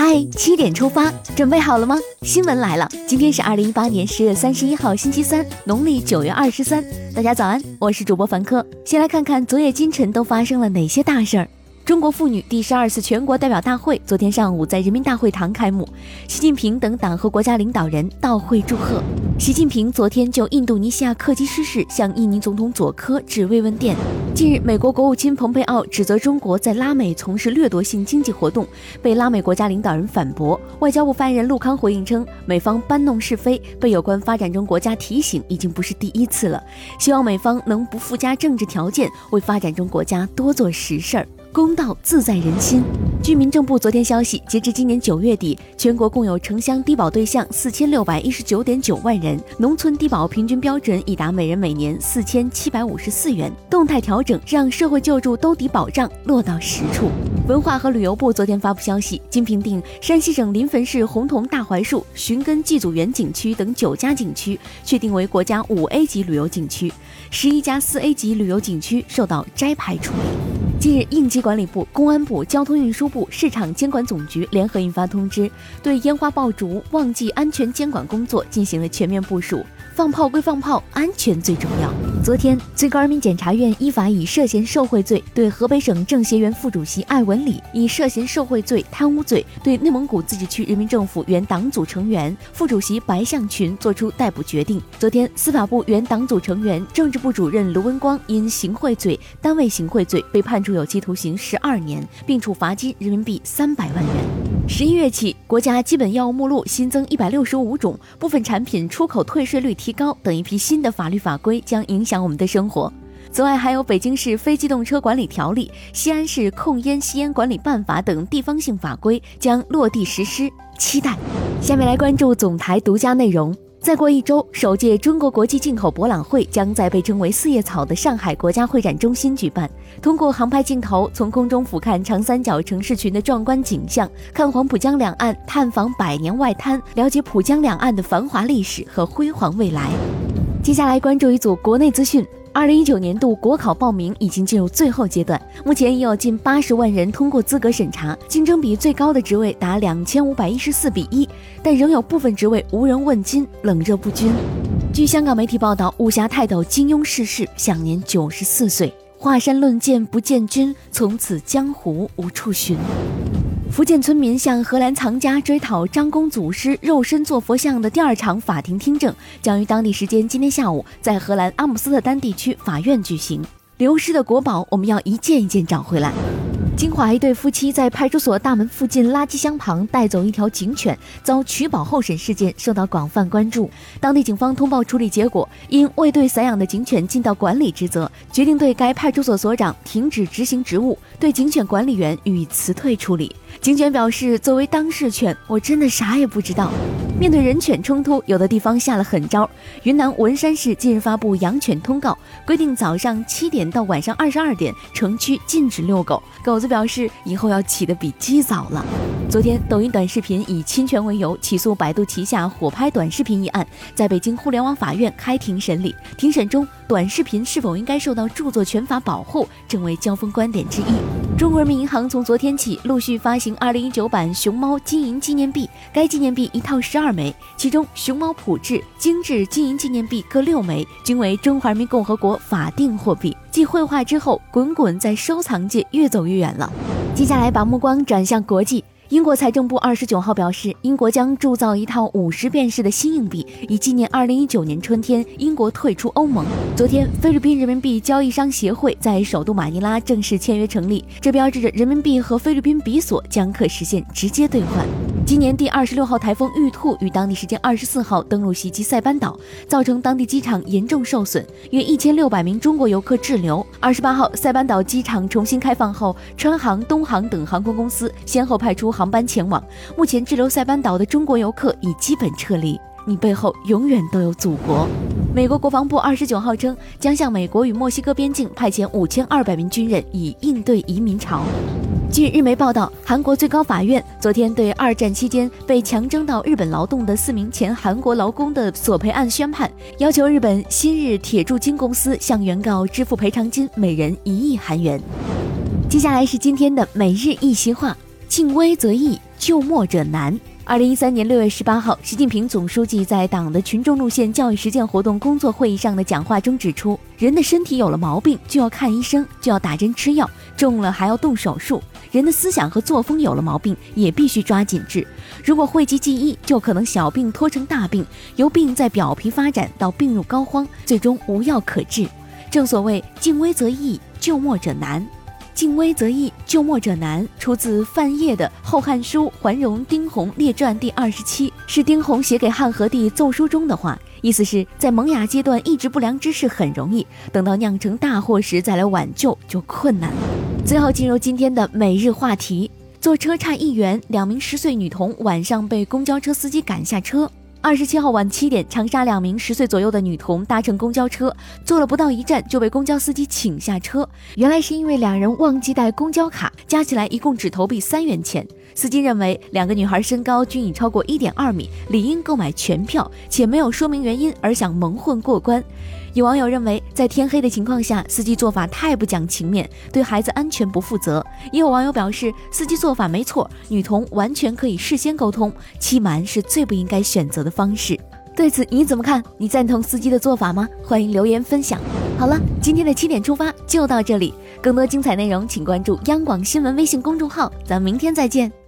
嗨，七点出发，准备好了吗？新闻来了，今天是二零一八年十月三十一号，星期三，农历九月二十三。大家早安，我是主播凡科。先来看看昨夜今晨都发生了哪些大事儿。中国妇女第十二次全国代表大会昨天上午在人民大会堂开幕，习近平等党和国家领导人到会祝贺。习近平昨天就印度尼西亚客机失事向印尼总统佐科致慰问电。近日，美国国务卿蓬佩奥指责中国在拉美从事掠夺性经济活动，被拉美国家领导人反驳。外交部发言人陆康回应称，美方搬弄是非，被有关发展中国家提醒已经不是第一次了，希望美方能不附加政治条件，为发展中国家多做实事儿。公道自在人心。据民政部昨天消息，截至今年九月底，全国共有城乡低保对象四千六百一十九点九万人，农村低保平均标准已达每人每年四千七百五十四元。动态调整让社会救助兜底保障落到实处。文化和旅游部昨天发布消息，经评定，山西省临汾市洪桐大槐树寻根祭祖园景区等九家景区确定为国家五 A 级旅游景区，十一家四 A 级旅游景区受到摘牌处理。近日，应急管理部、公安部、交通运输部、市场监管总局联合印发通知，对烟花爆竹旺季安全监管工作进行了全面部署。放炮归放炮，安全最重要。昨天，最高人民检察院依法以涉嫌受贿罪对河北省政协原副主席艾文礼，以涉嫌受贿罪、贪污罪对内蒙古自治区人民政府原党组成员、副主席白向群作出逮捕决定。昨天，司法部原党组成员、政治部主任卢文光因行贿罪、单位行贿罪被判处有期徒刑十二年，并处罚金人民币三百万元。十一月起，国家基本药物目录新增一百六十五种，部分产品出口退税率提高等一批新的法律法规将影响我们的生活。此外，还有北京市非机动车管理条例、西安市控烟吸烟管理办法等地方性法规将落地实施，期待。下面来关注总台独家内容。再过一周，首届中国国际进口博览会将在被称为“四叶草”的上海国家会展中心举办。通过航拍镜头，从空中俯瞰长三角城市群的壮观景象，看黄浦江两岸，探访百年外滩，了解浦江两岸的繁华历史和辉煌未来。接下来关注一组国内资讯。二零一九年度国考报名已经进入最后阶段，目前已有近八十万人通过资格审查，竞争比最高的职位达两千五百一十四比一，但仍有部分职位无人问津，冷热不均。据香港媒体报道，武侠泰斗金庸逝世，享年九十四岁。华山论剑不见君，从此江湖无处寻。福建村民向荷兰藏家追讨张公祖师肉身做佛像的第二场法庭听证，将于当地时间今天下午在荷兰阿姆斯特丹地区法院举行。流失的国宝，我们要一件一件找回来。金华一对夫妻在派出所大门附近垃圾箱旁带走一条警犬，遭取保候审事件受到广泛关注。当地警方通报处理结果，因未对散养的警犬尽到管理职责，决定对该派出所所长停止执行职务，对警犬管理员予以辞退处理。警犬表示：“作为当事犬，我真的啥也不知道。”面对人犬冲突，有的地方下了狠招。云南文山市近日发布养犬通告，规定早上七点到晚上二十二点，城区禁止遛狗。狗子表示，以后要起得比鸡早了。昨天，抖音短视频以侵权为由起诉百度旗下火拍短视频一案，在北京互联网法院开庭审理。庭审中，短视频是否应该受到著作权法保护，成为交锋观点之一。中国人民银行从昨天起陆续发行二零一九版熊猫金银纪念币，该纪念币一套十二。枚，其中熊猫普制、精致金银纪念币各六枚，均为中华人民共和国法定货币。继绘画之后，滚滚在收藏界越走越远了。接下来把目光转向国际。英国财政部二十九号表示，英国将铸造一套五十便士的新硬币，以纪念二零一九年春天英国退出欧盟。昨天，菲律宾人民币交易商协会在首都马尼拉正式签约成立，这标志着人民币和菲律宾比索将可实现直接兑换。今年第二十六号台风玉兔于当地时间二十四号登陆袭击塞班岛，造成当地机场严重受损，约一千六百名中国游客滞留。二十八号，塞班岛机场重新开放后，川航、东航等航空公司先后派出航班前往。目前滞留塞班岛的中国游客已基本撤离。你背后永远都有祖国。美国国防部二十九号称，将向美国与墨西哥边境派遣五千二百名军人，以应对移民潮。据日媒报道，韩国最高法院昨天对二战期间被强征到日本劳动的四名前韩国劳工的索赔案宣判，要求日本新日铁铸金公司向原告支付赔偿金每人一亿韩元。接下来是今天的每日一席话：敬危则易，救末者难。二零一三年六月十八号，习近平总书记在党的群众路线教育实践活动工作会议上的讲话中指出，人的身体有了毛病就要看医生，就要打针吃药，重了还要动手术；人的思想和作风有了毛病，也必须抓紧治。如果讳疾忌医，就可能小病拖成大病，由病在表皮发展到病入膏肓，最终无药可治。正所谓敬危则易，救末者难。敬危则易，救末者难，出自范晔的《后汉书桓荣丁弘列传》第二十七，是丁弘写给汉和帝奏书中的话。意思是在萌芽阶段抑制不良之事很容易，等到酿成大祸时再来挽救就困难了。最后进入今天的每日话题：坐车差一元，两名十岁女童晚上被公交车司机赶下车。二十七号晚七点，长沙两名十岁左右的女童搭乘公交车，坐了不到一站就被公交司机请下车。原来是因为两人忘记带公交卡，加起来一共只投币三元钱。司机认为两个女孩身高均已超过一点二米，理应购买全票，且没有说明原因而想蒙混过关。有网友认为，在天黑的情况下，司机做法太不讲情面，对孩子安全不负责。也有网友表示，司机做法没错，女童完全可以事先沟通，欺瞒是最不应该选择的方式。对此你怎么看？你赞同司机的做法吗？欢迎留言分享。好了，今天的七点出发就到这里，更多精彩内容请关注央广新闻微信公众号，咱们明天再见。